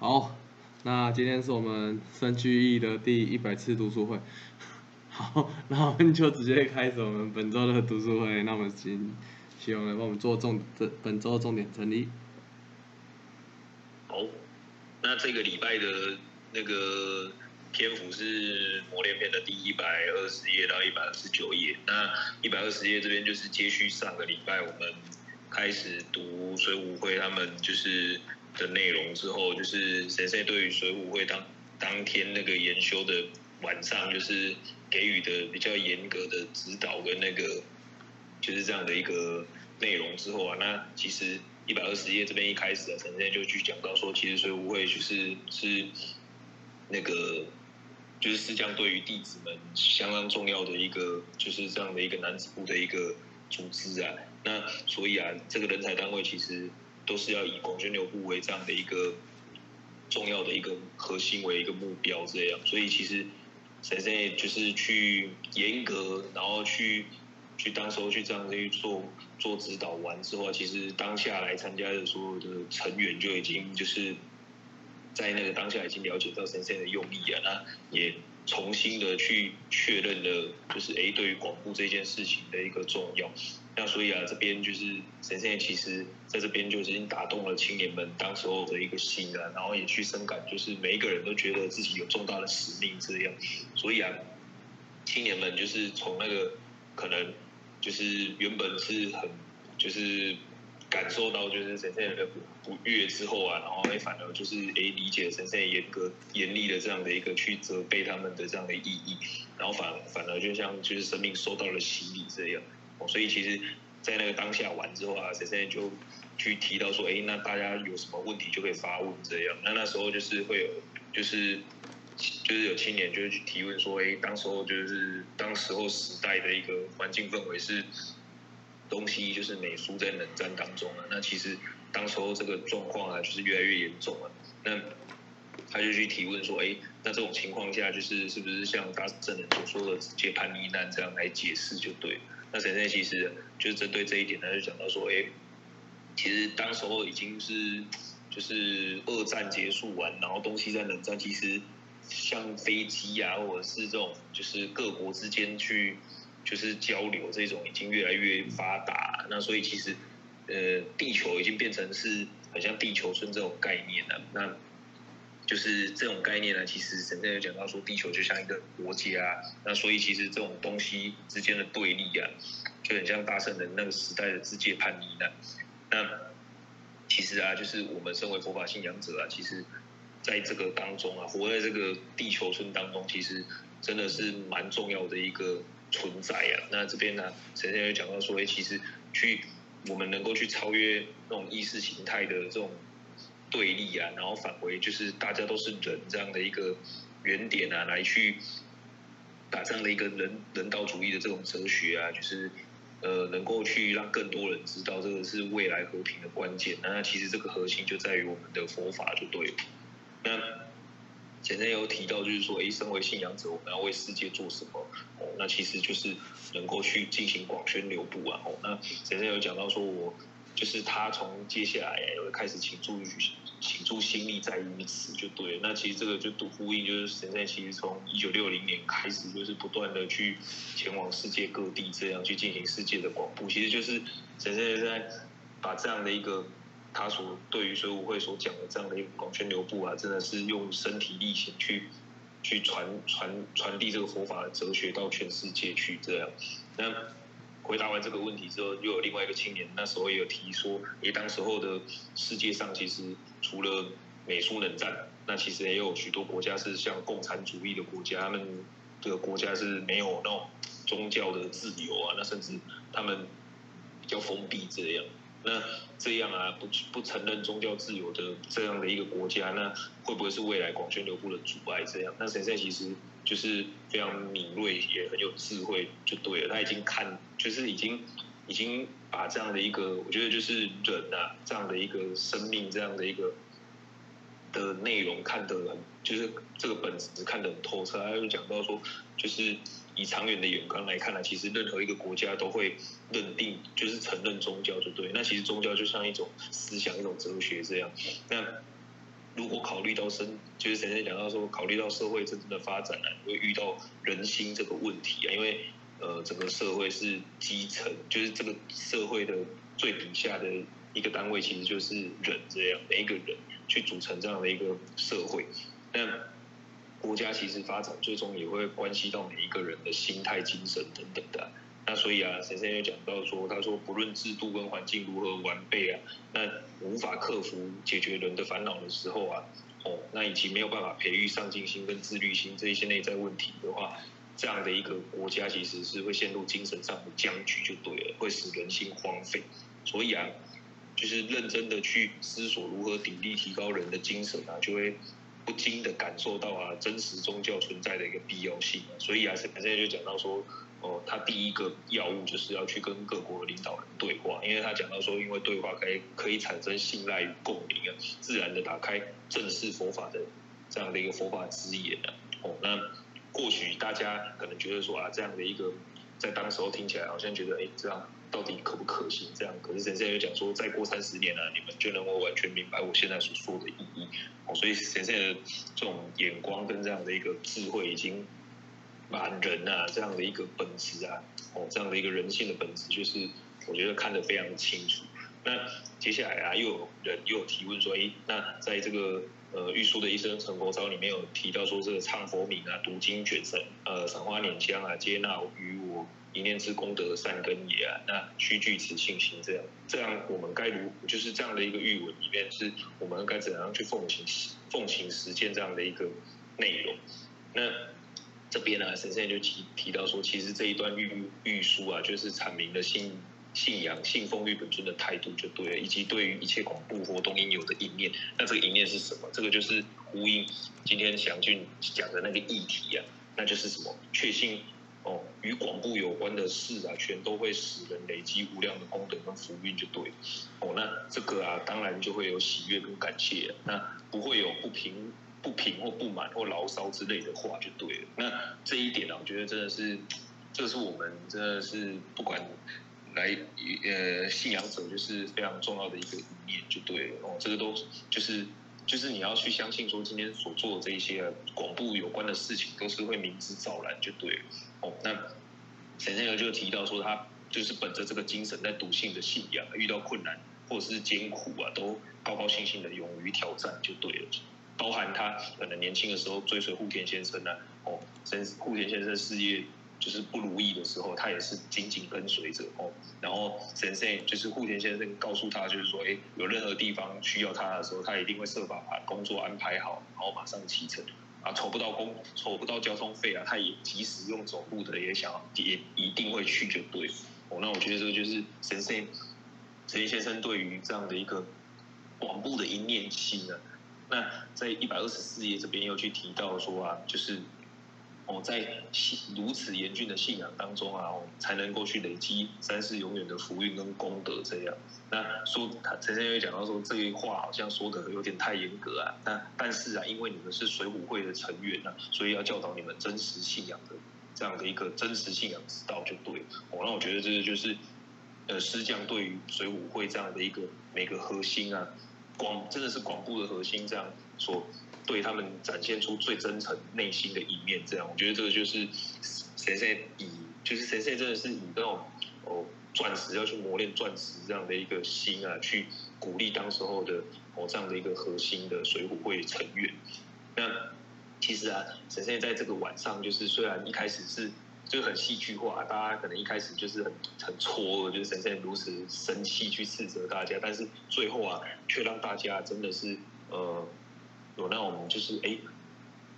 好，那今天是我们深居易的第一百次读书会。好，那我们就直接开始我们本周的读书会。那我们请希望来帮我们做重这本周的重点整理。好，那这个礼拜的那个篇幅是磨练篇的第一百二十页到一百二十九页。那一百二十页这边就是接续上个礼拜我们开始读水舞会他们就是的内容之后，就是先生对于水舞会当当天那个研修的晚上，就是给予的比较严格的指导跟那个就是这样的一个内容之后啊，那其实一百二十页这边一开始啊，陈先就去讲到说，其实水舞会就是是那个就是师匠对于弟子们相当重要的一个就是这样的一个男子部的一个组织啊，那所以啊，这个人才单位其实都是要以广宣流部为这样的一个重要的一个核心为一个目标这样，所以其实谁谁就是去严格，然后去去当时候去这样子去做做指导完之后，其实当下来参加的所有的成员就已经就是在那个当下已经了解到先生的用意啊，那也重新的去确认了，就是诶对于广播这件事情的一个重要。那所以啊，这边就是神仙其实在这边就已经打动了青年们当时候的一个心啊，然后也去深感，就是每一个人都觉得自己有重大的使命这样。所以啊，青年们就是从那个可能就是原本是很就是感受到就是神仙的不不悦之后啊，然后会反而就是诶理解神仙严格严厉的这样的一个去责备他们的这样的意义，然后反反而就像就是生命受到了洗礼这样。所以其实，在那个当下完之后啊，谁谁就去提到说，哎，那大家有什么问题就可以发问这样。那那时候就是会有，就是就是有青年就会去提问说，哎，当时候就是当时候时代的一个环境氛围是东西就是美苏在冷战当中啊。那其实当时候这个状况啊，就是越来越严重了。那他就去提问说，哎，那这种情况下，就是是不是像大圣人所说的直接判逆难这样来解释就对了？那神仙其实就是针对这一点，他就讲到说，哎，其实当时候已经是就是二战结束完，然后东西在冷战，其实像飞机啊，或者是这种就是各国之间去就是交流这种，已经越来越发达。那所以其实呃，地球已经变成是很像地球村这种概念了。那就是这种概念呢，其实神仙有讲到说，地球就像一个国家，那所以其实这种东西之间的对立啊，就很像大圣人那个时代的自界叛逆呢。那其实啊，就是我们身为佛法信仰者啊，其实在这个当中啊，活在这个地球村当中，其实真的是蛮重要的一个存在啊。那这边呢，神仙有讲到说，哎，其实去我们能够去超越那种意识形态的这种。对立啊，然后返回就是大家都是人这样的一个原点啊，来去打这样的一个人人道主义的这种哲学啊，就是呃能够去让更多人知道这个是未来和平的关键。那其实这个核心就在于我们的佛法就对了。那前面有提到就是说，哎，身为信仰者，我们要为世界做什么？哦，那其实就是能够去进行广宣流布啊。哦，那前面有讲到说我。就是他从接下来会开始倾注于倾注心力在于此就对，那其实这个就读呼应，就是神在其实从一九六零年开始，就是不断的去前往世界各地，这样去进行世界的广播，其实就是神在在把这样的一个他所对于水舞会所讲的这样的一个广宣流布啊，真的是用身体力行去去传传传递这个佛法的哲学到全世界去这样，那。回答完这个问题之后，又有另外一个青年，那时候也有提说，诶，当时候的世界上其实除了美苏冷战，那其实也有许多国家是像共产主义的国家，他们这个国家是没有那种宗教的自由啊，那甚至他们比较封闭这样。那这样啊，不不承认宗教自由的这样的一个国家，那会不会是未来广宣流布的阻碍？这样，那神仙其实。就是非常敏锐，也很有智慧，就对了。他已经看，就是已经已经把这样的一个，我觉得就是人啊，这样的一个生命，这样的一个的内容看得很，就是这个本质看得很透彻。他又讲到说，就是以长远的眼光来看呢，其实任何一个国家都会认定，就是承认宗教就对。那其实宗教就像一种思想，一种哲学这样。那如果考虑到生，就是前面讲到说，考虑到社会真正的发展啊，会遇到人心这个问题啊，因为呃，整个社会是基层，就是这个社会的最底下的一个单位，其实就是人这样，每一个人去组成这样的一个社会。那国家其实发展最终也会关系到每一个人的心态、精神等等的。那所以啊，先生又讲到说，他说不论制度跟环境如何完备啊，那无法克服解决人的烦恼的时候啊，哦，那以及没有办法培育上进心跟自律心这一些内在问题的话，这样的一个国家其实是会陷入精神上的僵局，就对了，会使人心荒废。所以啊，就是认真的去思索如何砥砺提高人的精神啊，就会不禁的感受到啊，真实宗教存在的一个必要性啊。所以啊，现在就讲到说。哦，他第一个要务就是要去跟各国的领导人对话，因为他讲到说，因为对话可以可以产生信赖与共鸣啊，自然的打开正式佛法的这样的一个佛法之眼啊。哦，那或许大家可能觉得说啊，这样的一个在当时候听起来好像觉得，哎，这样到底可不可行？这样，可是神仙又讲说，再过三十年呢，你们就能够完全明白我现在所说的意义。哦，所以神仙的这种眼光跟这样的一个智慧已经。把人啊这样的一个本质啊，哦这样的一个人性的本质，就是我觉得看得非常的清楚。那接下来啊，又有人又有提问说，哎，那在这个呃玉书的一生成佛招里面有提到说，这个唱佛名啊，读经卷神，呃赏花拈香啊，接纳于我一念之功德善根也啊，那须具此信心这样，这样我们该如就是这样的一个玉文里面，是我们该怎样去奉行奉行实践这样的一个内容？那。这边呢，神仙就提提到说，其实这一段玉玉书啊，就是阐明了信信仰、信奉玉本尊的态度就对了，以及对于一切广布活动应有的一面。那这个一面是什么？这个就是呼应今天祥俊讲的那个议题啊，那就是什么？确信哦，与广布有关的事啊，全都会使人累积无量的功德跟福运，就对。哦，那这个啊，当然就会有喜悦跟感谢，那不会有不平。不平或不满或牢骚之类的话就对了。那这一点呢，我觉得真的是，这是我们真的是不管来呃信仰者，就是非常重要的一个理念就对了。哦，这个都就是就是你要去相信说，今天所做的这一些广布有关的事情，都是会明知照然就对了。哦，那沈先生就提到说，他就是本着这个精神，在笃信的信仰，遇到困难或者是艰苦啊，都高高兴兴的勇于挑战就对了。包含他可能年轻的时候追随户田先生呢，哦，神户田先生事业就是不如意的时候，他也是紧紧跟随着哦。然后神圣就是户田先生告诉他，就是说，哎，有任何地方需要他的时候，他一定会设法把工作安排好，然后马上启程。啊，筹不到工，筹不到交通费啊，他也及时用走路的，也想也一定会去就对。哦，那我觉得这个就是神圣陈先生对于这样的一个广布的一念心呢。那在一百二十四页这边又去提到说啊，就是哦，在如此严峻的信仰当中啊，我才能够去累积三世永远的福运跟功德这样。那说他陈先生讲到说，这一话好像说的有点太严格啊。那但是啊，因为你们是水浒会的成员啊，所以要教导你们真实信仰的这样的一个真实信仰之道就对。哦，那我觉得这个就是呃师匠对于水浒会这样的一个每个核心啊。广真的是广布的核心，这样说对他们展现出最真诚内心的一面，这样我觉得这个就是谁谁以就是谁谁真的是以那种哦钻石要去磨练钻石这样的一个心啊，去鼓励当时候的哦这样的一个核心的水浒会成员。那其实啊，神仙在这个晚上，就是虽然一开始是。就很戏剧化，大家可能一开始就是很很错愕，就是神仙如此生气去斥责大家，但是最后啊，却让大家真的是呃有那种就是哎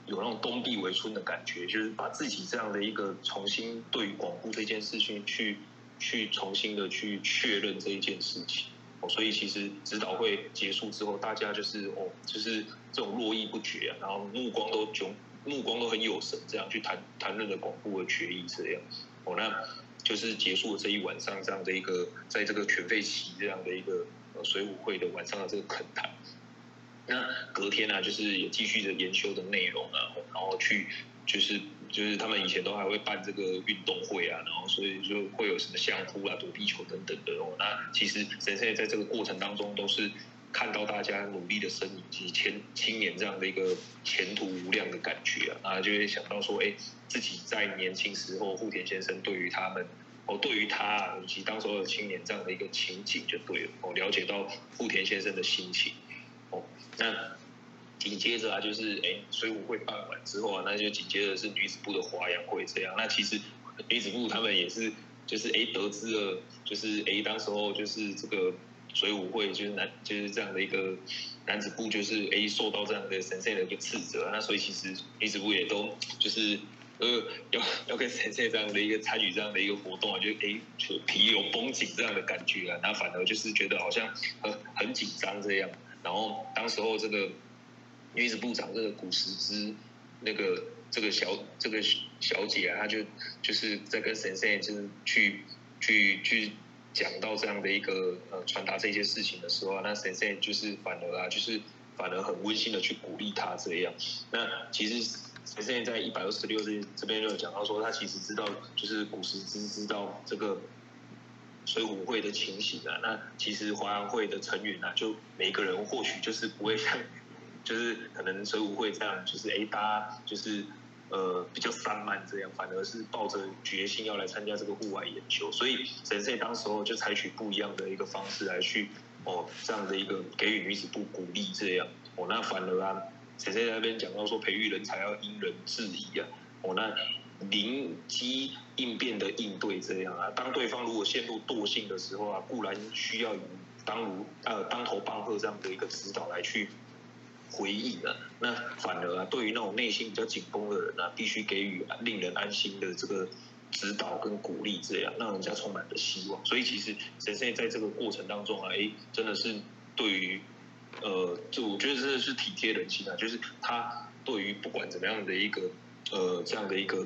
有那种冬壁为春的感觉，就是把自己这样的一个重新对于广布这件事情去去重新的去确认这一件事情哦，所以其实指导会结束之后，大家就是哦就是这种络绎不绝啊，然后目光都炯。目光都很有神，这样去谈谈论的广布的决议这样，哦，那就是结束了这一晚上这样的一个，在这个全废期这样的一个呃水舞会的晚上的这个恳谈。那隔天呢，就是也继续着研修的内容啊，然后去就是就是他们以前都还会办这个运动会啊，然后所以就会有什么相扑啊、躲避球等等的哦。那其实神仙在这个过程当中都是看到大家努力的身影及前青年这样的一个前途无量的感觉啊，啊就会想到说，哎，自己在年轻时候，户田先生对于他们，哦，对于他以及当时候的青年这样的一个情景就对了，哦，了解到户田先生的心情，哦，那紧接着啊，就是哎，水舞会办完之后啊，那就紧接着是女子部的华阳会这样，那其实女子部他们也是，就是哎得知了，就是哎当时候就是这个。水舞会就是男就是这样的一个男子部，就是诶受到这样的神圣的一个斥责，那所以其实女子部也都就是呃要要跟神圣这样的一个参与这样的一个活动啊，就诶就皮有绷紧这样的感觉啊，那反而就是觉得好像很很紧张这样。然后当时候这个女子部长这个古时之那个这个小这个小姐啊，她就就是在跟神圣就是去去去。讲到这样的一个呃传达这些事情的时候，那神仙就是反而啊，就是反而很温馨的去鼓励他这样。那其实神仙在一百二十六这这边就有讲到说，他其实知道就是古时之知道这个水浒会的情形啊。那其实华安会的成员啊，就每个人或许就是不会像就是可能水浒会这样，就是哎大家就是。呃，比较散漫这样，反而是抱着决心要来参加这个户外研究，所以神社当时候就采取不一样的一个方式来去哦，这样的一个给予女子部鼓励这样。哦，那反而啊，神社那边讲到说培育人才要因人制宜啊，哦，那灵机应变的应对这样啊，当对方如果陷入惰性的时候啊，固然需要以当如呃当头棒喝这样的一个指导来去。回忆了，那反而啊，对于那种内心比较紧绷的人呢，必须给予令人安心的这个指导跟鼓励，这样让人家充满了希望。所以其实神仙在这个过程当中啊，哎，真的是对于呃，就我觉得真的是体贴人心啊，就是他对于不管怎么样的一个呃这样的一个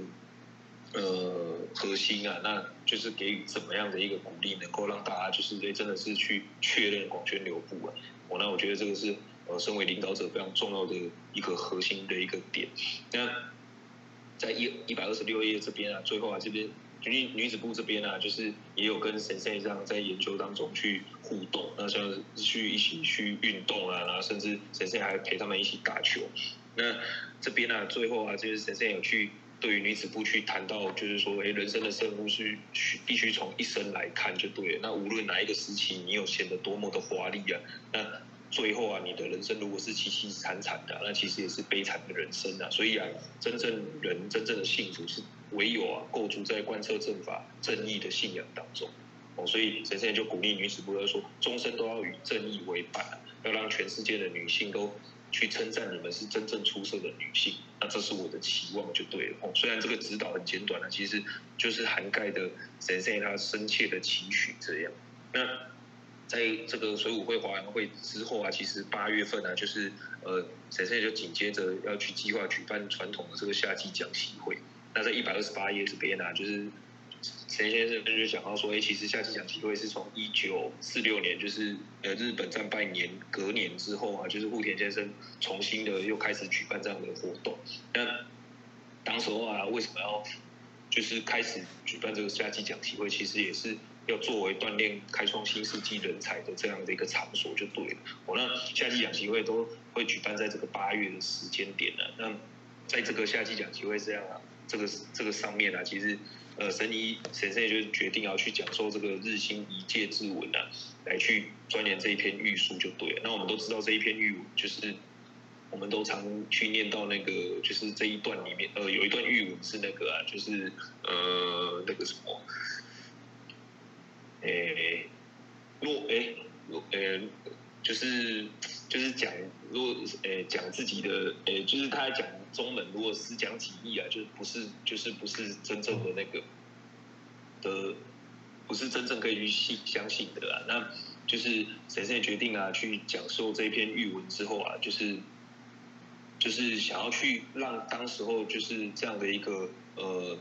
呃核心啊，那就是给予怎么样的一个鼓励，能够让大家就是哎真的是去确认广宣流布啊。我那我觉得这个是。呃，身为领导者非常重要的一个核心的一个点。那在一一百二十六页这边啊，最后啊这边女女子部这边啊，就是也有跟神仙这样在研究当中去互动，那像去一起去运动啊，然后甚至神仙还陪他们一起打球。那这边呢，最后啊，就是神仙有去对于女子部去谈到，就是说，哎，人生的胜负是必须从一生来看就对了。那无论哪一个时期，你有显得多么的华丽啊，那。最后啊，你的人生如果是凄凄惨惨的，那其实也是悲惨的人生啊。所以啊，真正人真正的幸福是唯有啊，构筑在贯彻正法、正义的信仰当中。哦，所以神仙就鼓励女子部要说，终身都要与正义为伴，要让全世界的女性都去称赞你们是真正出色的女性。那这是我的期望就对了。哦，虽然这个指导很简短了，其实就是涵盖的神仙他深切的期许这样。那。在这个水舞会、华阳会之后啊，其实八月份呢，就是呃，神社就紧接着要去计划举办传统的这个夏季讲习会。那在一百二十八页这边呢，就是陈先生就讲到说，哎，其实夏季讲习会是从一九四六年，就是呃日本战败年隔年之后啊，就是户田先生重新的又开始举办这样的活动。那当时候啊，为什么要就是开始举办这个夏季讲习会？其实也是。要作为锻炼、开创新世纪人才的这样的一个场所就对了。我那夏季讲习会都会举办在这个八月的时间点呢。那在这个夏季讲习会这样啊，这个这个上面啊，其实呃神医神圣就决定要去讲授这个日新一介之文啊，来去钻研这一篇玉书就对了。那我们都知道这一篇玉文，就是我们都常去念到那个，就是这一段里面呃有一段玉文是那个啊，就是呃那个什么。诶，若诶，若诶，就是就是讲，若诶讲自己的诶，就是他讲中文，如果是讲几义啊，就是不是就是不是真正的那个的，不是真正可以去信相信的啦。那就是神圣决定啊，去讲授这篇玉文之后啊，就是就是想要去让当时候就是这样的一个呃。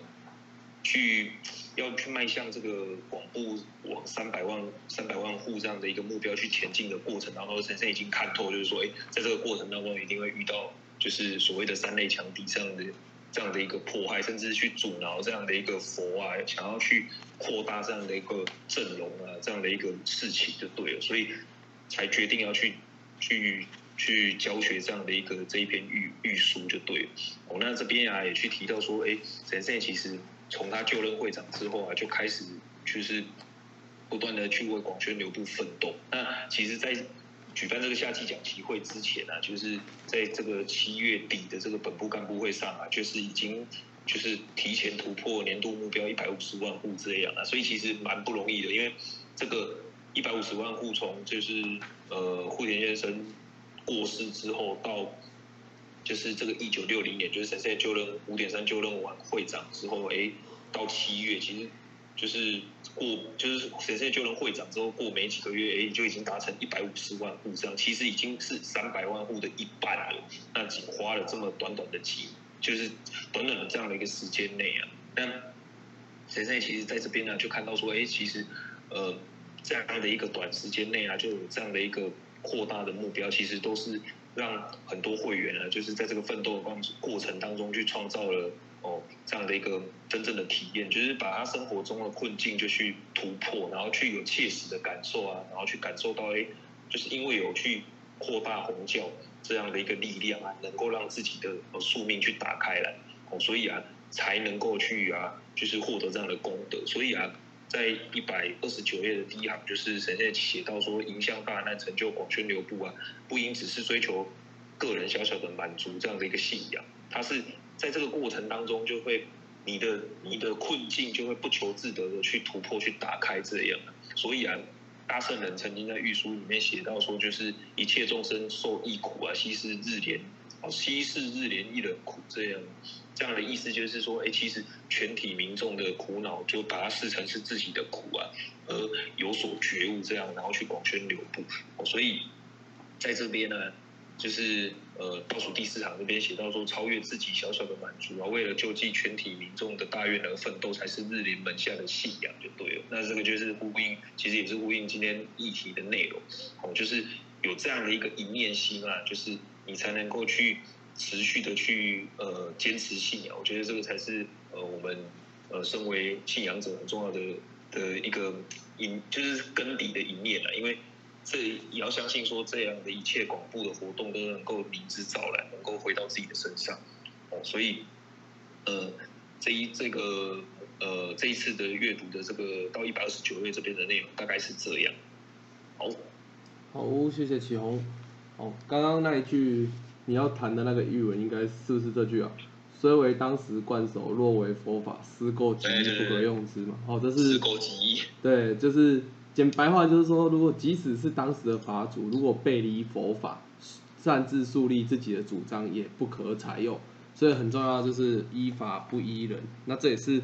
去要去迈向这个广布往三百万三百万户这样的一个目标去前进的过程当中，神圣已经看透，就是说，哎，在这个过程当中一定会遇到就是所谓的三类强敌这样的这样的一个迫害，甚至去阻挠这样的一个佛啊，想要去扩大这样的一个阵容啊，这样的一个事情就对了，所以才决定要去去去教学这样的一个这一篇预预书就对了。哦，那这边啊也去提到说，哎，神圣其实从他就任会长之后啊，就开始就是不断的去为广宣流部奋斗。那其实，在举办这个夏季讲习会之前呢，就是在这个七月底的这个本部干部会上啊，就是已经就是提前突破年度目标一百五十万户这样啊，所以其实蛮不容易的，因为这个一百五十万户从就是呃户田先生过世之后到就是这个一九六零年，就是神社就任五点三就任完会长之后，哎，到七月其实。就是过，就是神圣就任会长之后过没几个月，哎，就已经达成一百五十万户这样，其实已经是三百万户的一半了。那仅花了这么短短的几，就是短短的这样的一个时间内啊，那神圣其实在这边呢，就看到说，哎，其实呃这样的一个短时间内啊，就有这样的一个扩大的目标，其实都是让很多会员啊，就是在这个奋斗的过过程当中去创造了。哦，这样的一个真正的体验，就是把他生活中的困境就去突破，然后去有切实的感受啊，然后去感受到，哎，就是因为有去扩大红教这样的一个力量啊，能够让自己的宿命去打开来，哦，所以啊，才能够去啊，就是获得这样的功德。所以啊，在一百二十九页的第一行，就是神仙写到说，迎向大难，成就广宣流布啊，不应只是追求个人小小的满足这样的一个信仰，它是。在这个过程当中，就会你的你的困境就会不求自得的去突破、去打开这样。所以啊，大圣人曾经在御书里面写到说，就是一切众生受异苦啊，稀释日怜，哦，稀释日怜一人苦这样。这样的意思就是说，哎，其实全体民众的苦恼，就把它视成是自己的苦啊，而有所觉悟这样，然后去广宣流布。所以在这边呢。就是呃倒数第四行这边写到说，超越自己小小的满足啊，为了救济全体民众的大愿而奋斗，才是日莲门下的信仰，就对了。那这个就是呼应，其实也是呼应今天议题的内容。哦，就是有这样的一个一念心啊，就是你才能够去持续的去呃坚持信仰。我觉得这个才是呃我们呃身为信仰者很重要的的一个因，就是根底的一念啊，因为。这也要相信说，这样的一切广布的活动都能够理之早来，能够回到自己的身上。哦，所以，呃，这一这个呃这一次的阅读的这个到一百二十九页这边的内容大概是这样。好，好，谢谢启宏。哦，刚刚那一句你要谈的那个语文，应该是不是这句啊？虽为当时惯手，若为佛法，思垢极不可用之嘛。哦，这是对，就是。简白话就是说，如果即使是当时的法主，如果背离佛法，擅自树立自己的主张，也不可采用。所以很重要就是依法不依人。那这也是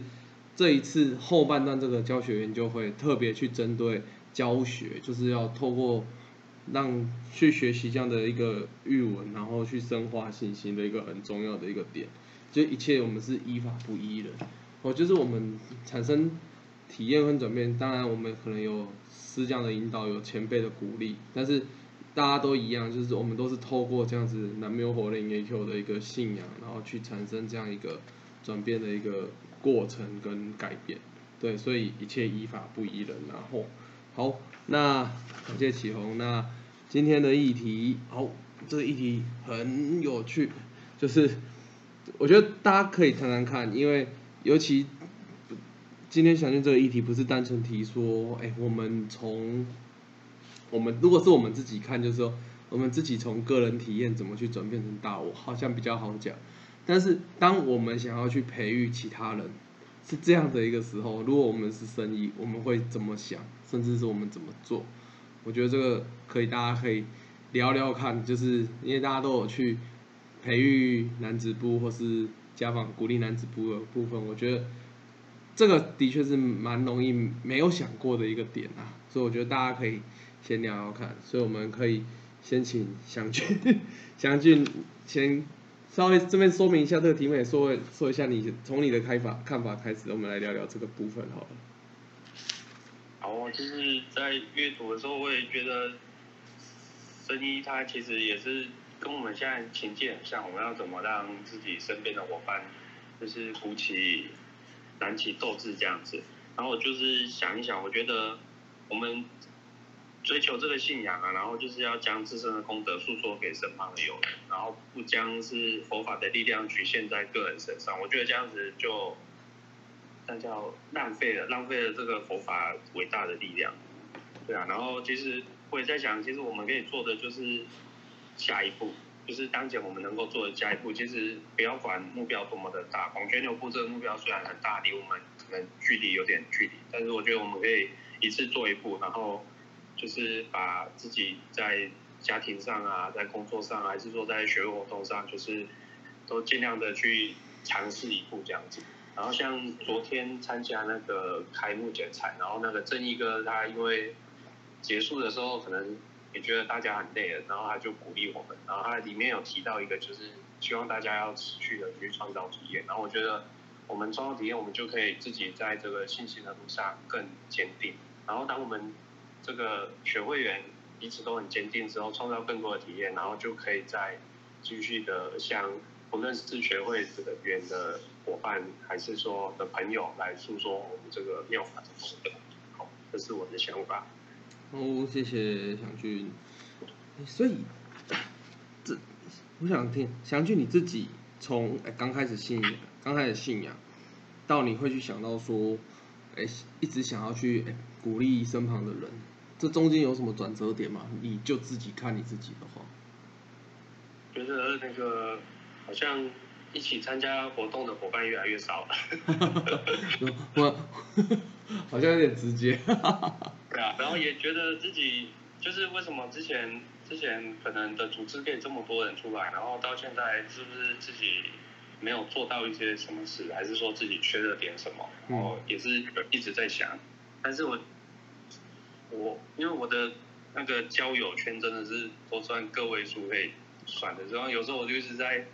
这一次后半段这个教学研究会特别去针对教学，就是要透过让去学习这样的一个语文，然后去深化信心的一个很重要的一个点。就一切我们是依法不依人。哦，就是我们产生。体验和转变，当然我们可能有师匠的引导，有前辈的鼓励，但是大家都一样，就是我们都是透过这样子南无火灵 A Q 的一个信仰，然后去产生这样一个转变的一个过程跟改变。对，所以一切依法不依人。然后，好，那感谢启宏。那今天的议题，好，这个议题很有趣，就是我觉得大家可以谈谈看，因为尤其。今天想进这个议题，不是单纯提说，哎，我们从我们如果是我们自己看，就是说，我们自己从个人体验怎么去转变成大我，好像比较好讲。但是，当我们想要去培育其他人，是这样的一个时候，如果我们是生意，我们会怎么想，甚至是我们怎么做？我觉得这个可以，大家可以聊聊看，就是因为大家都有去培育男子部或是家访鼓励男子部的部分，我觉得。这个的确是蛮容易没有想过的一个点啊，所以我觉得大家可以先聊聊看。所以我们可以先请祥俊，祥俊先稍微这边说明一下这个题目，也说说一下你从你的开法看法开始，我们来聊聊这个部分好了。好，就是在阅读的时候，我也觉得，生一他其实也是跟我们现在情境很像，我们要怎么让自己身边的伙伴，就是鼓起。燃起斗志这样子，然后我就是想一想，我觉得我们追求这个信仰啊，然后就是要将自身的功德诉说给身旁的友人，然后不将是佛法的力量局限在个人身上。我觉得这样子就那叫浪费了，浪费了这个佛法伟大的力量。对啊，然后其实我也在想，其实我们可以做的就是下一步，就是当前我们能够做的下一步。其实不要管目标多么的大，广泉流布这个目标虽然很大，离我们可能距离有点距离，但是我觉得我们可以一次做一步，然后。就是把自己在家庭上啊，在工作上，还是说在学活动上，就是都尽量的去尝试一步这样子。然后像昨天参加那个开幕剪彩，然后那个正义哥他因为结束的时候可能也觉得大家很累了，然后他就鼓励我们。然后他里面有提到一个，就是希望大家要持续的去创造体验。然后我觉得我们创造体验，我们就可以自己在这个信心的路上更坚定。然后当我们这个学会员彼此都很坚定之后，创造更多的体验，然后就可以再继续的向不论是学会这个员的伙伴，还是说的朋友来诉说我们这个妙法的功德。好，这是我的想法。哦，谢谢祥俊。所以，这我想听祥俊你自己从刚开始信仰，刚开始信仰，到你会去想到说，哎，一直想要去鼓励身旁的人。这中间有什么转折点吗？你就自己看你自己的话，觉得那个好像一起参加活动的伙伴越来越少了。我 好像有点直接。对啊，然后也觉得自己就是为什么之前之前可能的组织可以这么多人出来，然后到现在是不是自己没有做到一些什么事，还是说自己缺了点什么？然后也是一直在想，但是我。我因为我的那个交友圈真的是都算个位数可以算的，然后有时候我就一直在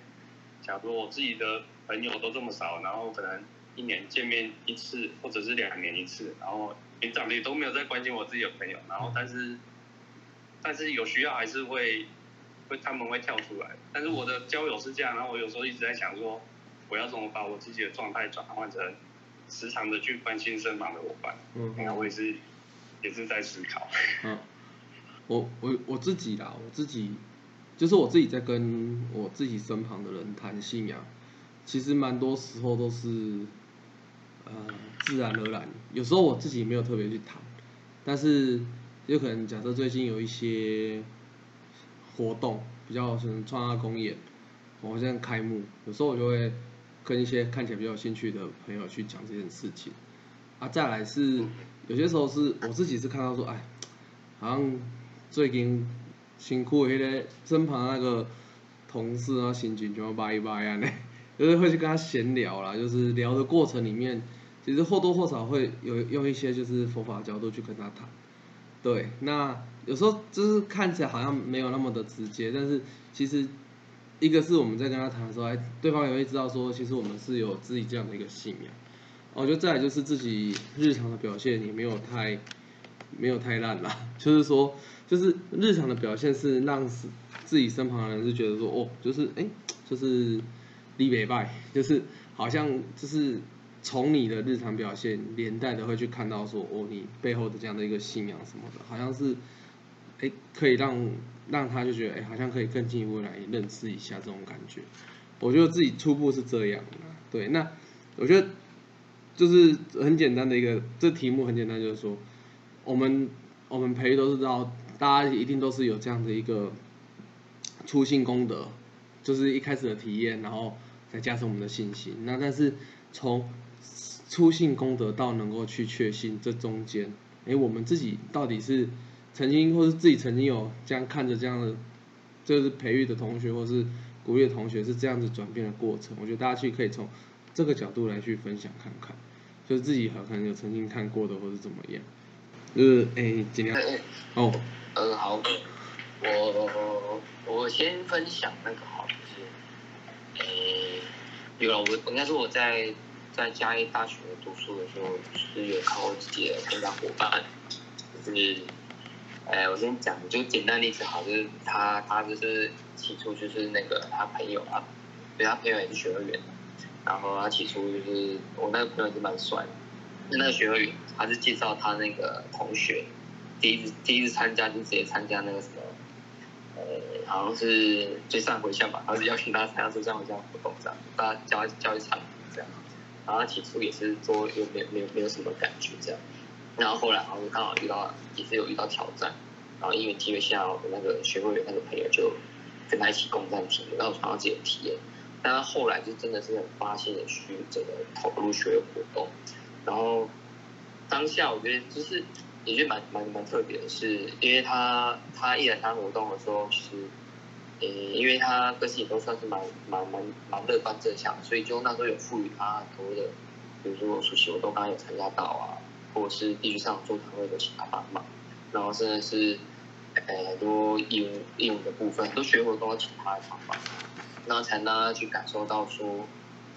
想说，我自己的朋友都这么少，然后可能一年见面一次，或者是两年一次，然后平常也都没有在关心我自己的朋友，然后但是但是有需要还是会会他们会跳出来，但是我的交友是这样，然后我有时候一直在想说，我要怎么把我自己的状态转换成时常的去关心身旁的伙伴，嗯，那我也是。也是在思考。嗯，我我我自己啦，我自己就是我自己在跟我自己身旁的人谈信仰，其实蛮多时候都是呃自然而然。有时候我自己没有特别去谈，但是有可能假设最近有一些活动比较可能创下公演，我现在开幕，有时候我就会跟一些看起来比较有兴趣的朋友去讲这件事情。啊，再来是。有些时候是我自己是看到说，哎，好像最近辛苦的那个身旁那个同事啊，心情就要拜一掰啊，呢，就是会去跟他闲聊啦，就是聊的过程里面，其实或多或少会有用一些就是佛法角度去跟他谈，对，那有时候就是看起来好像没有那么的直接，但是其实一个是我们在跟他谈的时候，哎，对方也会知道说，其实我们是有自己这样的一个信仰。我觉得再来就是自己日常的表现也没有太没有太烂啦，就是说就是日常的表现是让自己身旁的人是觉得说哦，就是哎，就是立北拜，就是好像就是从你的日常表现连带的会去看到说哦，你背后的这样的一个信仰什么的，好像是哎可以让让他就觉得哎，好像可以更进一步来认识一下这种感觉。我觉得自己初步是这样的，对，那我觉得。就是很简单的一个，这题目很简单，就是说，我们我们培育都是知道，大家一定都是有这样的一个初心功德，就是一开始的体验，然后再加上我们的信心。那但是从初信功德到能够去确信，这中间，哎，我们自己到底是曾经或是自己曾经有这样看着这样的，就是培育的同学或是鼓励的同学是这样子转变的过程。我觉得大家去可以从这个角度来去分享看看。就是自己可能有曾经看过的，或是怎么样，就是诶，尽量哦，呃，好，我我先分享那个好，就是诶，有了我，我应该说我在在嘉义大学读书的时候，是有看过自己的成长伙伴，就是，诶，我先讲，就简单例子好，就是他他就是起初就是那个他朋友啊，对他朋友也是学会员。然后他起初就是我那个朋友是蛮帅的，那那个学会员他是介绍他那个同学，第一次第一次参加就直接参加那个什么，呃，好像是追上回乡吧，然后是邀请大家参加追上回乡活动这样，大家叫叫一场这样，然后起初也是做又没有没有没有什么感觉这样，然后后来好像刚好遇到也是有遇到挑战，然后因为机会下我那个学会员那个朋友就跟他一起共战体验，然后传到自己的体验，但他后来就真的是很发现的去整个投入学会活动，然后当下我觉得就是也觉得蛮蛮蛮特别的是，因为他他一来参加活动的时候，其实，呃，因为他个性也都算是蛮蛮蛮蛮乐观正向，所以就那时候有赋予他很多的，比如说暑期活动刚刚有参加到啊，或者是地区上座谈会都请他帮忙，然后甚至是呃很多义务义务的部分，很多学活动要请他来帮忙，然后才让他去感受到说。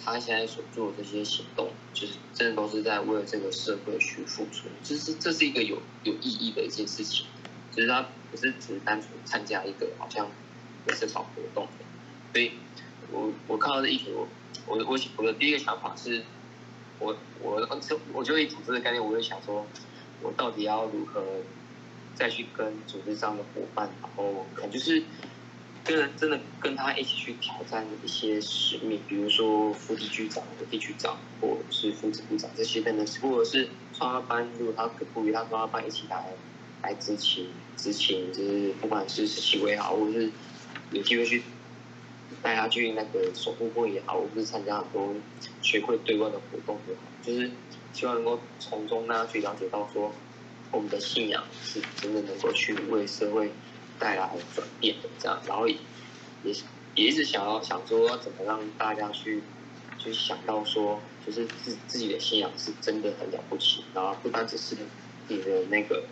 他现在所做的这些行动，就是真的都是在为了这个社会去付出，就是这是一个有有意义的一件事情。就是他不是只是单纯参加一个好像也是搞活动，所以我我看到这议题，我我我的第一个想法是，我我就我就以组织的概念，我就想说，我到底要如何再去跟组织上的伙伴，然后可能就是。跟真的跟他一起去挑战一些使命，比如说副地区长、地区长，或者是副支部长这些等等，或者是创发班，如果他可不与他创发班一起来来执勤，执勤就是不管是实习也好，或者是有机会去带他去那个守护会也好，或者是参加很多学会对外的活动也好，就是希望能够从中呢去了解到说，我们的信仰是真的能够去为社会。带来转变的这样，然后也也一直想要想说怎么让大家去去想到说，就是自自己的信仰是真的很了不起，然后不单只是你的那个，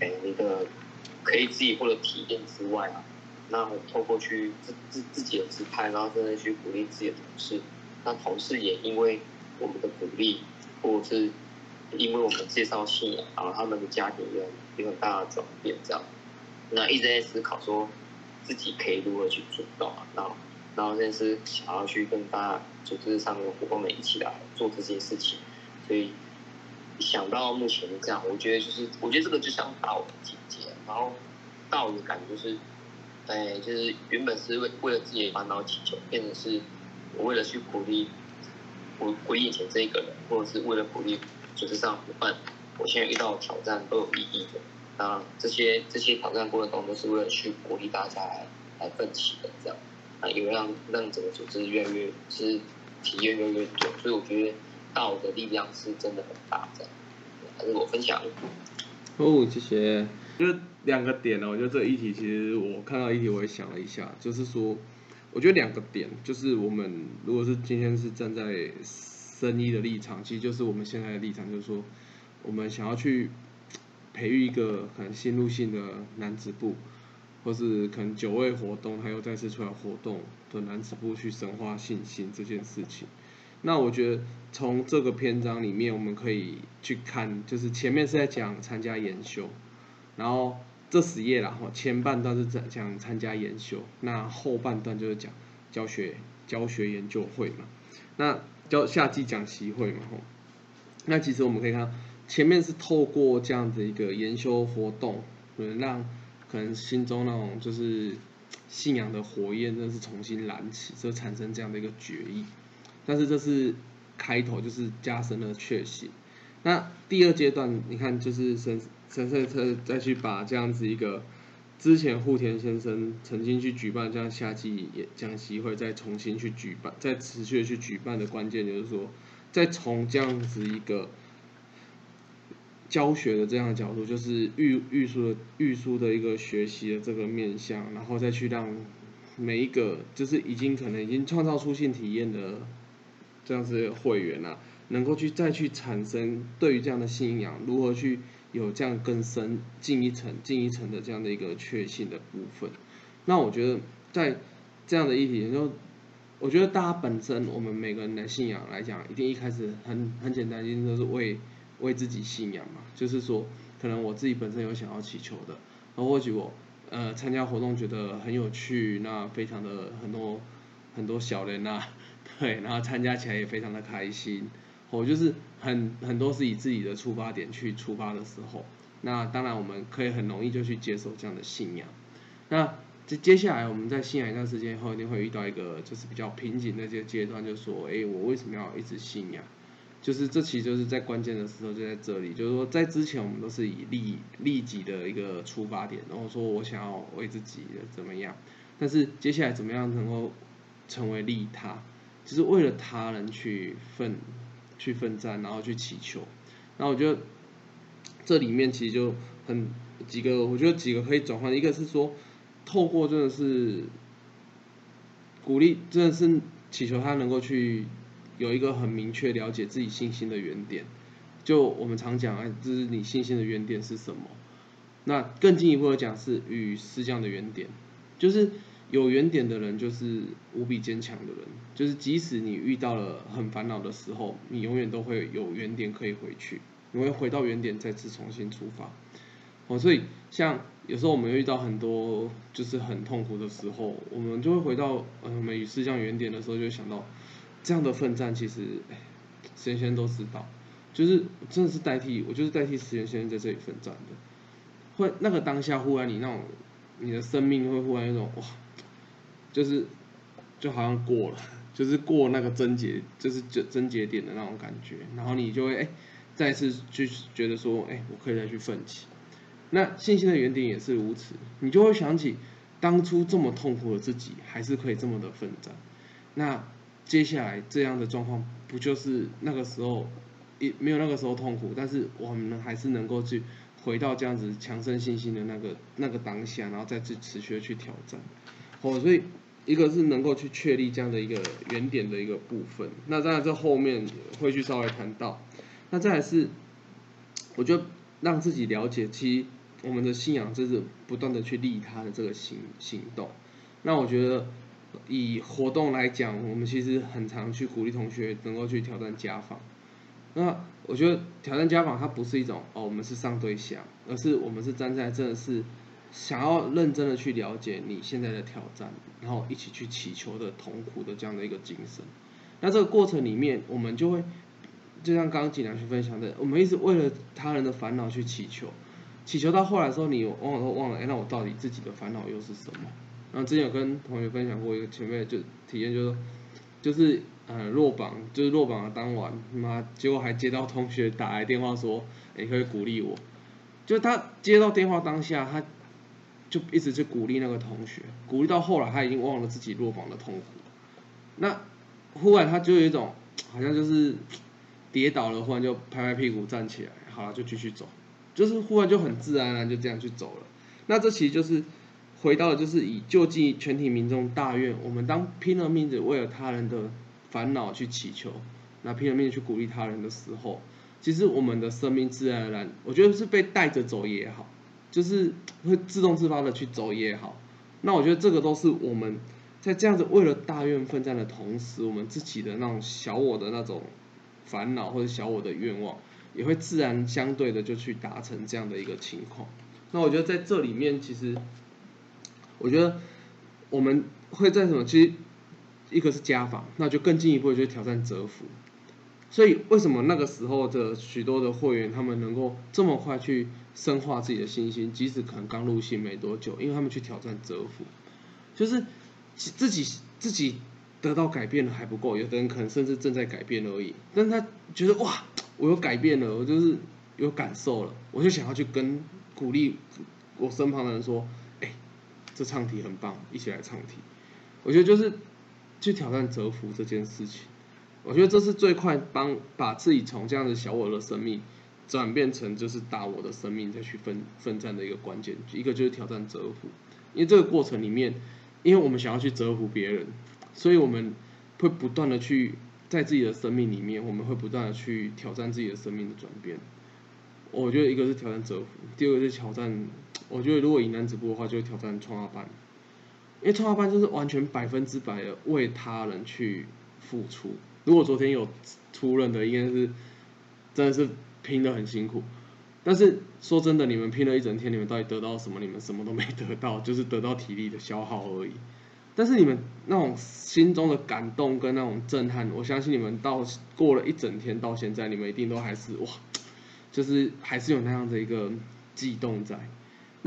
哎，你的可以自己获得体验之外啊，那透过去自自自己的自拍，然后真的去鼓励自己的同事，那同事也因为我们的鼓励，或者是因为我们介绍信仰，然后他们的家庭有有很大的转变这样。那一直在思考说，自己可以如何去做到？然后，然后现在是想要去跟大家组织上的伙伴们一起来做这件事情，所以想到目前这样，我觉得就是，我觉得这个就像道的境界。然后道的感觉就是，哎，就是原本是为为了自己烦恼祈求，变成是我为了去鼓励我我眼前这一个人，或者是为了鼓励组织上伙伴，我现在遇到挑战都有意义的。那这些这些挑战过程中，都是为了去鼓励大家来来奋起的，这样啊，也会让让整个组织越来越是体验越来越多，所以我觉得道的力量是真的很大，这样还是我分享。哦，谢谢。就两个点呢，我觉得这个议题其实我看到议题我也想了一下，就是说，我觉得两个点，就是我们如果是今天是站在生意的立场，其实就是我们现在的立场，就是说，我们想要去。培育一个可能新入性的男子部，或是可能久未活动，他又再次出来活动的男子部去深化信心这件事情。那我觉得从这个篇章里面，我们可以去看，就是前面是在讲参加研修，然后这十页然后前半段是讲讲参加研修，那后半段就是讲教学教学研究会嘛，那教夏季讲习会嘛吼，那其实我们可以看。前面是透过这样的一个研修活动，能让可能心中那种就是信仰的火焰，真的是重新燃起，就产生这样的一个决议。但是这是开头，就是加深了确信。那第二阶段，你看就是神神圣特再去把这样子一个之前户田先生曾经去举办这样夏季演讲习会，再重新去举办，再持续的去举办的关键，就是说再从这样子一个。教学的这样的角度，就是预预书的预书的一个学习的这个面向，然后再去让每一个就是已经可能已经创造出性体验的这样子会员啊，能够去再去产生对于这样的信仰如何去有这样更深进一层进一层的这样的一个确信的部分。那我觉得在这样的议题，就我觉得大家本身我们每个人的信仰来讲，一定一开始很很简单，一定都是为。为自己信仰嘛，就是说，可能我自己本身有想要祈求的，然后或许我呃参加活动觉得很有趣，那非常的很多很多小人呐，对，然后参加起来也非常的开心，我就是很很多是以自己的出发点去出发的时候，那当然我们可以很容易就去接受这样的信仰。那接接下来我们在信仰一段时间以后，一定会遇到一个就是比较瓶颈的这个阶段，就是说，哎，我为什么要一直信仰？就是这其实就是在关键的时候就在这里，就是说在之前我们都是以利利己的一个出发点，然后说我想要为自己的怎么样，但是接下来怎么样能够成为利他，就是为了他人去奋去奋战，然后去祈求。那我觉得这里面其实就很几个，我觉得几个可以转换，一个是说透过真的是鼓励，真的是祈求他能够去。有一个很明确了解自己信心的原点，就我们常讲，哎，这是你信心的原点是什么？那更进一步的讲是与思降的原点，就是有原点的人就是无比坚强的人，就是即使你遇到了很烦恼的时候，你永远都会有原点可以回去，你会回到原点再次重新出发。哦，所以像有时候我们遇到很多就是很痛苦的时候，我们就会回到呃我们与思降原点的时候，就想到。这样的奋战其实，实验先生都知道，就是真的是代替我，就是代替实验先生在这里奋战的。会那个当下忽然你那种，你的生命会忽然有种哇，就是就好像过了，就是过那个症结，就是症症结点的那种感觉，然后你就会哎，再次去觉得说哎，我可以再去奋起。那信心的原点也是如此，你就会想起当初这么痛苦的自己，还是可以这么的奋战。那。接下来这样的状况，不就是那个时候，也没有那个时候痛苦，但是我们还是能够去回到这样子强身信心的那个那个当下，然后再去持续的去挑战。哦，所以一个是能够去确立这样的一个原点的一个部分。那当然这后面会去稍微谈到。那再来是，我觉得让自己了解，其实我们的信仰就是不断的去利他的这个行行动。那我觉得。以活动来讲，我们其实很常去鼓励同学能够去挑战家访。那我觉得挑战家访，它不是一种哦，我们是上对下，而是我们是站在真的是想要认真的去了解你现在的挑战，然后一起去祈求的痛苦的这样的一个精神。那这个过程里面，我们就会就像刚刚锦良去分享的，我们一直为了他人的烦恼去祈求，祈求到后来的时候，你往往都忘了，哎，那我到底自己的烦恼又是什么？然后之前有跟同学分享过一个前辈就体验，就是就是呃落榜，就是落榜的当晚，妈结果还接到同学打来电话说，你可以鼓励我，就他接到电话当下，他就一直去鼓励那个同学，鼓励到后来他已经忘了自己落榜的痛苦，那忽然他就有一种好像就是跌倒了，忽然就拍拍屁股站起来，好了就继续走，就是忽然就很自然而然就这样去走了，那这其实就是。回到就是以救济全体民众大愿，我们当拼了命的为了他人的烦恼去祈求，那拼了命去鼓励他人的时候，其实我们的生命自然而然，我觉得是被带着走也好，就是会自动自发的去走也好，那我觉得这个都是我们在这样子为了大愿奋战的同时，我们自己的那种小我的那种烦恼或者小我的愿望，也会自然相对的就去达成这样的一个情况。那我觉得在这里面其实。我觉得我们会在什么？其实一个是家访，那就更进一步就是挑战折服。所以为什么那个时候的许多的会员他们能够这么快去深化自己的信心，即使可能刚入信没多久，因为他们去挑战折服，就是自己自己得到改变了还不够，有的人可能甚至正在改变而已。但他觉得哇，我有改变了，我就是有感受了，我就想要去跟鼓励我身旁的人说。这唱题很棒，一起来唱题。我觉得就是去挑战折服这件事情，我觉得这是最快帮把自己从这样的小我的生命转变成就是大我的生命再去奋奋战的一个关键。一个就是挑战折服，因为这个过程里面，因为我们想要去折服别人，所以我们会不断的去在自己的生命里面，我们会不断的去挑战自己的生命的转变。我觉得一个是挑战折服，第二个是挑战。我觉得如果以男子部的话，就会挑战创二班，因为创二班就是完全百分之百的为他人去付出。如果昨天有出任的，应该是真的是拼的很辛苦。但是说真的，你们拼了一整天，你们到底得到什么？你们什么都没得到，就是得到体力的消耗而已。但是你们那种心中的感动跟那种震撼，我相信你们到过了一整天到现在，你们一定都还是哇，就是还是有那样的一个。悸动在。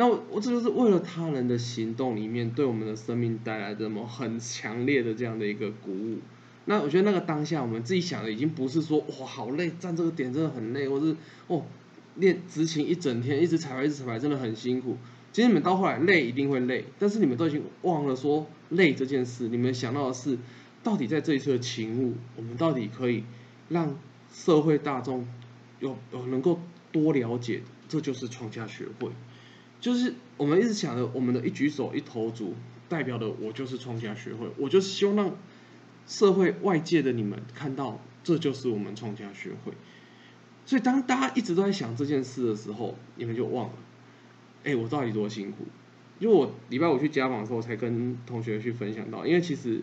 那我我这就是为了他人的行动里面，对我们的生命带来这么很强烈的这样的一个鼓舞。那我觉得那个当下，我们自己想的已经不是说哇好累，站这个点真的很累，或是哦练执勤一整天，一直彩排一直彩排真的很辛苦。其实你们到后来累一定会累，但是你们都已经忘了说累这件事，你们想到的是，到底在这一次的勤务，我们到底可以让社会大众有有能够多了解，这就是创价学会。就是我们一直想着我们的一举手一投足，代表的我就是创家学会，我就是希望让社会外界的你们看到，这就是我们创家学会。所以当大家一直都在想这件事的时候，你们就忘了，哎，我到底多辛苦？因为我礼拜五去家访的时候，才跟同学去分享到，因为其实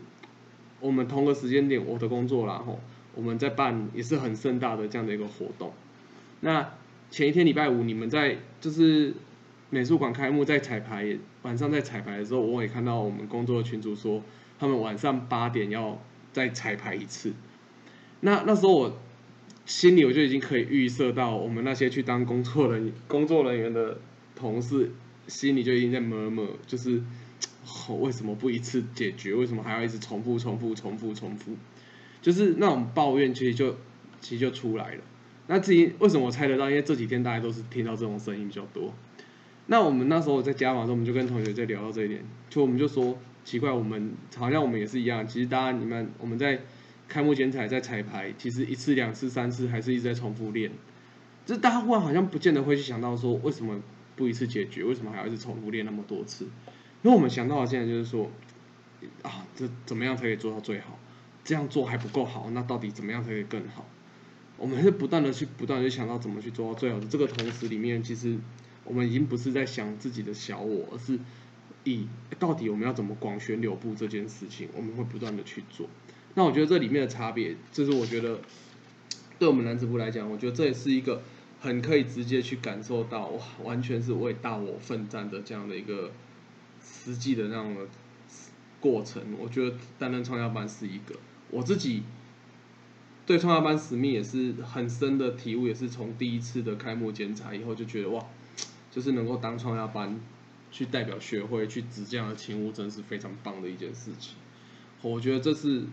我们同个时间点，我的工作然后我们在办也是很盛大的这样的一个活动。那前一天礼拜五，你们在就是。美术馆开幕在彩排，晚上在彩排的时候，我也看到我们工作的群主说，他们晚上八点要再彩排一次。那那时候我心里我就已经可以预设到，我们那些去当工作人工作人员的同事心里就已经在默默，就是为什么不一次解决？为什么还要一直重复、重复、重复、重复？就是那种抱怨，其实就其实就出来了。那至于为什么我猜得到？因为这几天大家都是听到这种声音比较多。那我们那时候在加嘛的时候，我们就跟同学在聊到这一点，就我们就说奇怪，我们好像我们也是一样，其实大家你们我们在开幕剪彩在彩排，其实一次两次三次还是一直在重复练，就大家忽然好像不见得会去想到说为什么不一次解决，为什么还要一直重复练那么多次？因为我们想到现在就是说啊，这怎么样才可以做到最好？这样做还不够好，那到底怎么样才可以更好？我们是不断的去不断的想到怎么去做到最好的。这个同时里面其实。我们已经不是在想自己的小我，而是以到底我们要怎么广宣流布这件事情，我们会不断的去做。那我觉得这里面的差别，就是我觉得对我们男子部来讲，我觉得这也是一个很可以直接去感受到，哇，完全是为大我奋战的这样的一个实际的那样的过程。我觉得担任创业班是一个我自己对创业班使命也是很深的体悟，也是从第一次的开幕检查以后就觉得哇。就是能够当创业班去代表学会去执这样的勤务，真的是非常棒的一件事情。我觉得这是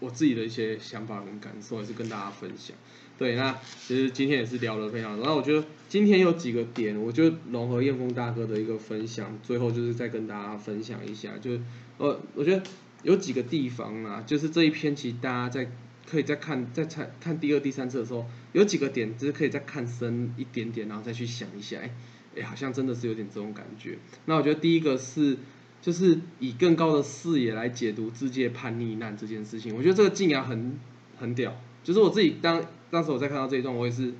我自己的一些想法跟感受，也是跟大家分享。对，那其实今天也是聊了非常多。然后我觉得今天有几个点，我就融合燕峰大哥的一个分享，最后就是再跟大家分享一下。就呃，我觉得有几个地方啊，就是这一篇其实大家在可以再看再看看第二、第三次的时候，有几个点就是可以再看深一点点，然后再去想一下，哎。哎，好像真的是有点这种感觉。那我觉得第一个是，就是以更高的视野来解读自界叛逆难这件事情。我觉得这个静雅很很屌。就是我自己当当时我在看到这一段，我也是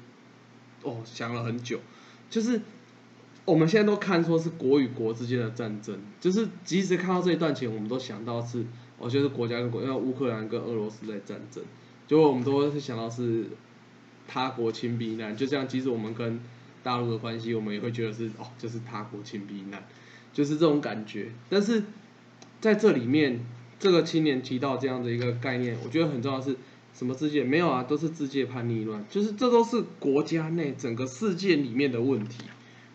哦想了很久。就是我们现在都看说是国与国之间的战争，就是即使看到这一段前，我们都想到是，我觉得国家跟国，因为乌克兰跟俄罗斯在战争，结果我们都是想到是他国亲避难。就这样，即使我们跟大陆的关系，我们也会觉得是哦，就是他国亲避难，就是这种感觉。但是在这里面，这个青年提到这样的一个概念，我觉得很重要是什么世界？没有啊，都是世界叛逆乱，就是这都是国家内整个世界里面的问题。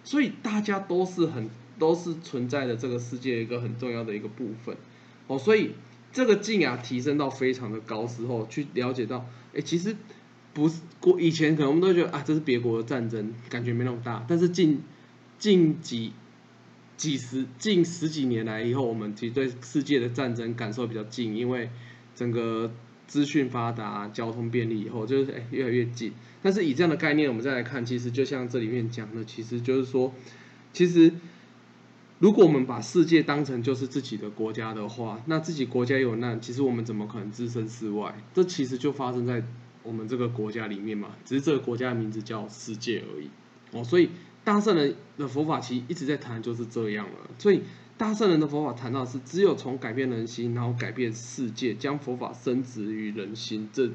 所以大家都是很都是存在的这个世界一个很重要的一个部分。哦，所以这个静雅提升到非常的高时候，去了解到，哎，其实。不是过以前可能我们都觉得啊，这是别国的战争，感觉没那么大。但是近近几几十近十几年来以后，我们其实对世界的战争感受比较近，因为整个资讯发达、交通便利以后，就是哎越来越近。但是以这样的概念，我们再来看，其实就像这里面讲的，其实就是说，其实如果我们把世界当成就是自己的国家的话，那自己国家有难，其实我们怎么可能置身事外？这其实就发生在。我们这个国家里面嘛，只是这个国家的名字叫世界而已哦，所以大圣人的佛法其实一直在谈就是这样了。所以大圣人的佛法谈到是只有从改变人心，然后改变世界，将佛法升值于人心，这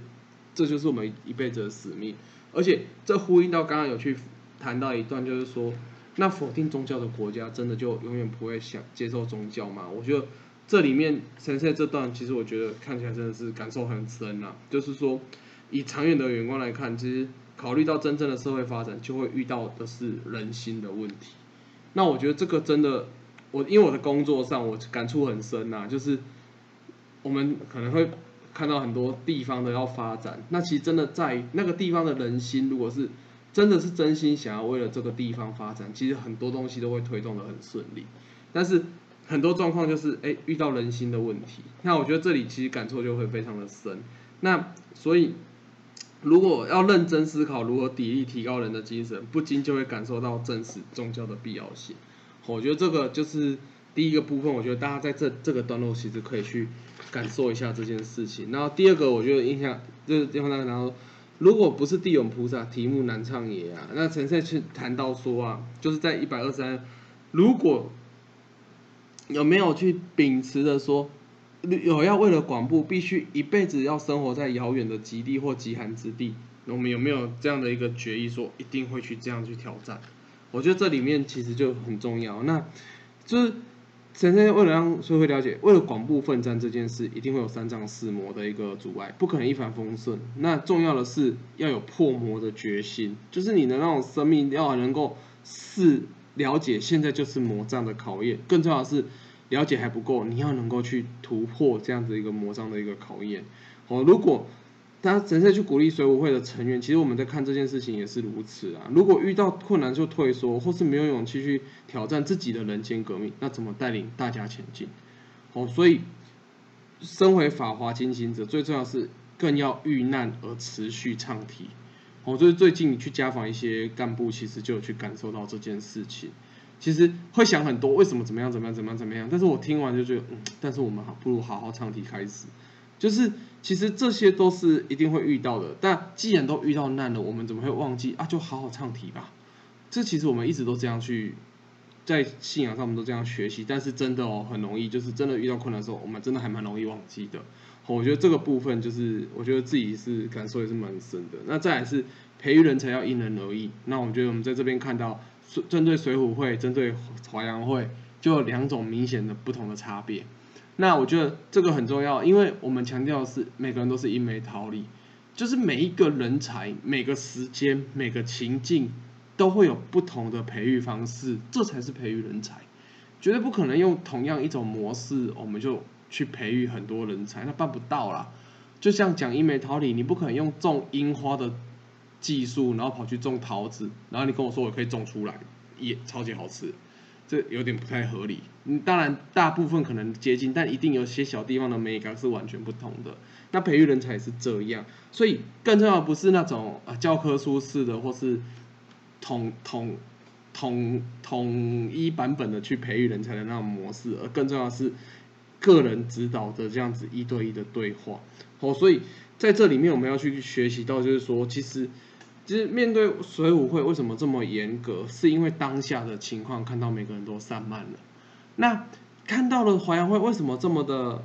这就是我们一辈子的使命。而且这呼应到刚刚有去谈到一段，就是说那否定宗教的国家真的就永远不会想接受宗教吗？我觉得这里面呈现这段，其实我觉得看起来真的是感受很深啊，就是说。以长远的眼光来看，其实考虑到真正的社会发展，就会遇到的是人心的问题。那我觉得这个真的，我因为我的工作上我感触很深呐、就是我们可能会看到很多地方的要发展，那其实真的在那个地方的人心，如果是真的是真心想要为了这个地方发展，其实很多东西都会推动的很顺利。但是很多状况就是，哎，遇到人心的问题。那我觉得这里其实感触就会非常的深。那所以，如果要认真思考如何砥砺提高人的精神，不禁就会感受到正视宗教的必要性。我觉得这个就是第一个部分，我觉得大家在这这个段落其实可以去感受一下这件事情。然后第二个，我觉得印象就是地方大家然后。如果不是地勇菩萨，题目难唱也啊。那陈胜去谈到说啊，就是在一百二十三，如果有没有去秉持的说，有要为了广布，必须一辈子要生活在遥远的极地或极寒之地，我们有没有这样的一个决议，说一定会去这样去挑战？我觉得这里面其实就很重要。那就是陈先生为了让社会了解，为了广布奋战这件事，一定会有三藏四魔的一个阻碍，不可能一帆风顺。那重要的是要有破魔的决心，就是你的那种生命要能够是了解现在就是魔障的考验，更重要的是了解还不够，你要能够去突破这样子一个魔障的一个考验。哦，如果大家真正去鼓励水舞会的成员，其实我们在看这件事情也是如此啊。如果遇到困难就退缩，或是没有勇气去挑战自己的人间革命，那怎么带领大家前进？哦，所以身为法华经行者，最重要是更要遇难而持续唱题。哦，就是最近你去家访一些干部，其实就有去感受到这件事情。其实会想很多，为什么怎么样怎么样怎么样怎么样？但是我听完就觉得，嗯，但是我们好不如好好唱题开始。就是其实这些都是一定会遇到的，但既然都遇到难了，我们怎么会忘记啊？就好好唱题吧。这其实我们一直都这样去，在信仰上我们都这样学习，但是真的哦，很容易，就是真的遇到困难的时候，我们真的还蛮容易忘记的。我觉得这个部分就是，我觉得自己是感受也是蛮深的。那再来是培育人才要因人而异。那我觉得我们在这边看到，针对水浒会、针对华阳会，就有两种明显的不同的差别。那我觉得这个很重要，因为我们强调的是每个人都是因美桃李，就是每一个人才、每个时间、每个情境都会有不同的培育方式，这才是培育人才。绝对不可能用同样一种模式，我们就去培育很多人才，那办不到啦。就像讲樱梅桃李，你不可能用种樱花的技术，然后跑去种桃子，然后你跟我说我可以种出来，也超级好吃。这有点不太合理。嗯，当然大部分可能接近，但一定有些小地方的美感是完全不同的。那培育人才也是这样，所以更重要不是那种啊教科书式的，或是统统统统一版本的去培育人才的那种模式，而更重要是个人指导的这样子一对一的对话。哦，所以在这里面我们要去学习到，就是说其实。其实面对水舞会为什么这么严格？是因为当下的情况看到每个人都散漫了。那看到了华阳会为什么这么的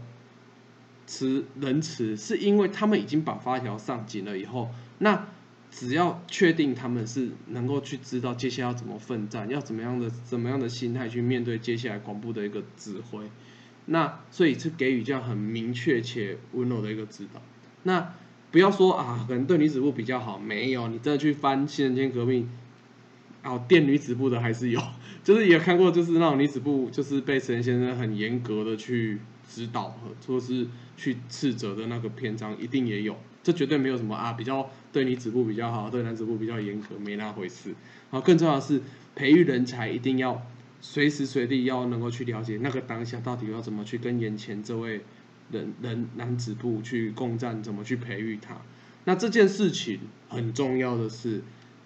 慈仁慈？是因为他们已经把发条上紧了以后，那只要确定他们是能够去知道接下来要怎么奋战，要怎么样的怎么样的心态去面对接下来广播的一个指挥。那所以是给予这样很明确且温柔的一个指导。那不要说啊，可能对女子部比较好，没有，你真的去翻《新人间革命》，哦，电女子部的还是有，就是也看过，就是那种女子部，就是被陈先生很严格的去指导，或是去斥责的那个篇章，一定也有，这绝对没有什么啊，比较对女子部比较好，对男子部比较严格，没那回事。然后更重要的是，培育人才一定要随时随地要能够去了解那个当下到底要怎么去跟眼前这位。人人男子部去共战，怎么去培育他？那这件事情很重要的是，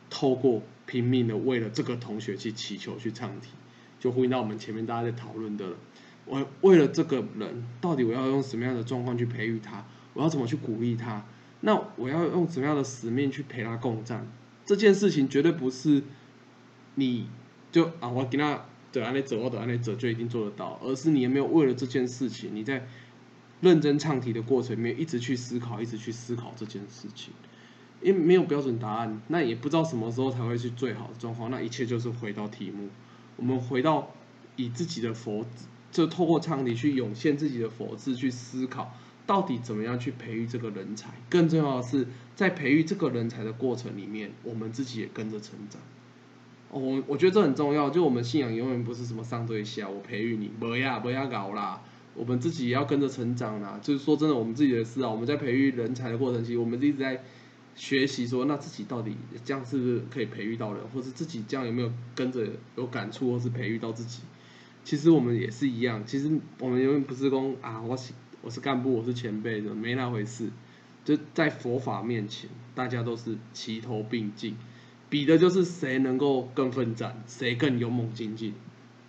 透过拼命的为了这个同学去祈求去唱题，就呼应到我们前面大家在讨论的，我为了这个人，到底我要用什么样的状况去培育他？我要怎么去鼓励他？那我要用什么样的使命去陪他共战？这件事情绝对不是你就啊，我给他得安利走，我得安利走就一定做得到，而是你有没有为了这件事情，你在。认真唱题的过程里面，一直去思考，一直去思考这件事情，因为没有标准答案，那也不知道什么时候才会是最好的状况。那一切就是回到题目，我们回到以自己的佛，就透过唱题去涌现自己的佛智，去思考到底怎么样去培育这个人才？更重要的是，在培育这个人才的过程里面，我们自己也跟着成长。我我觉得这很重要。就我们信仰永远不是什么上对下，我培育你，不要不要搞啦。我们自己也要跟着成长啦。就是说真的，我们自己的事啊，我们在培育人才的过程期，我们一直在学习说，那自己到底这样是不是可以培育到人，或者自己这样有没有跟着有感触，或是培育到自己？其实我们也是一样。其实我们永远不是说啊，我是我是干部，我是前辈的，没那回事。就在佛法面前，大家都是齐头并进，比的就是谁能够更奋战，谁更勇猛精进。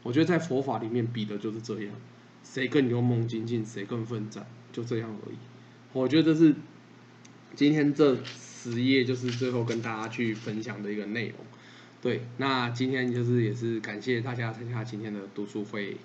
我觉得在佛法里面比的就是这样，谁更勇猛精进，谁更奋战，就这样而已。我觉得这是今天这十页就是最后跟大家去分享的一个内容。对，那今天就是也是感谢大家参加今天的读书会。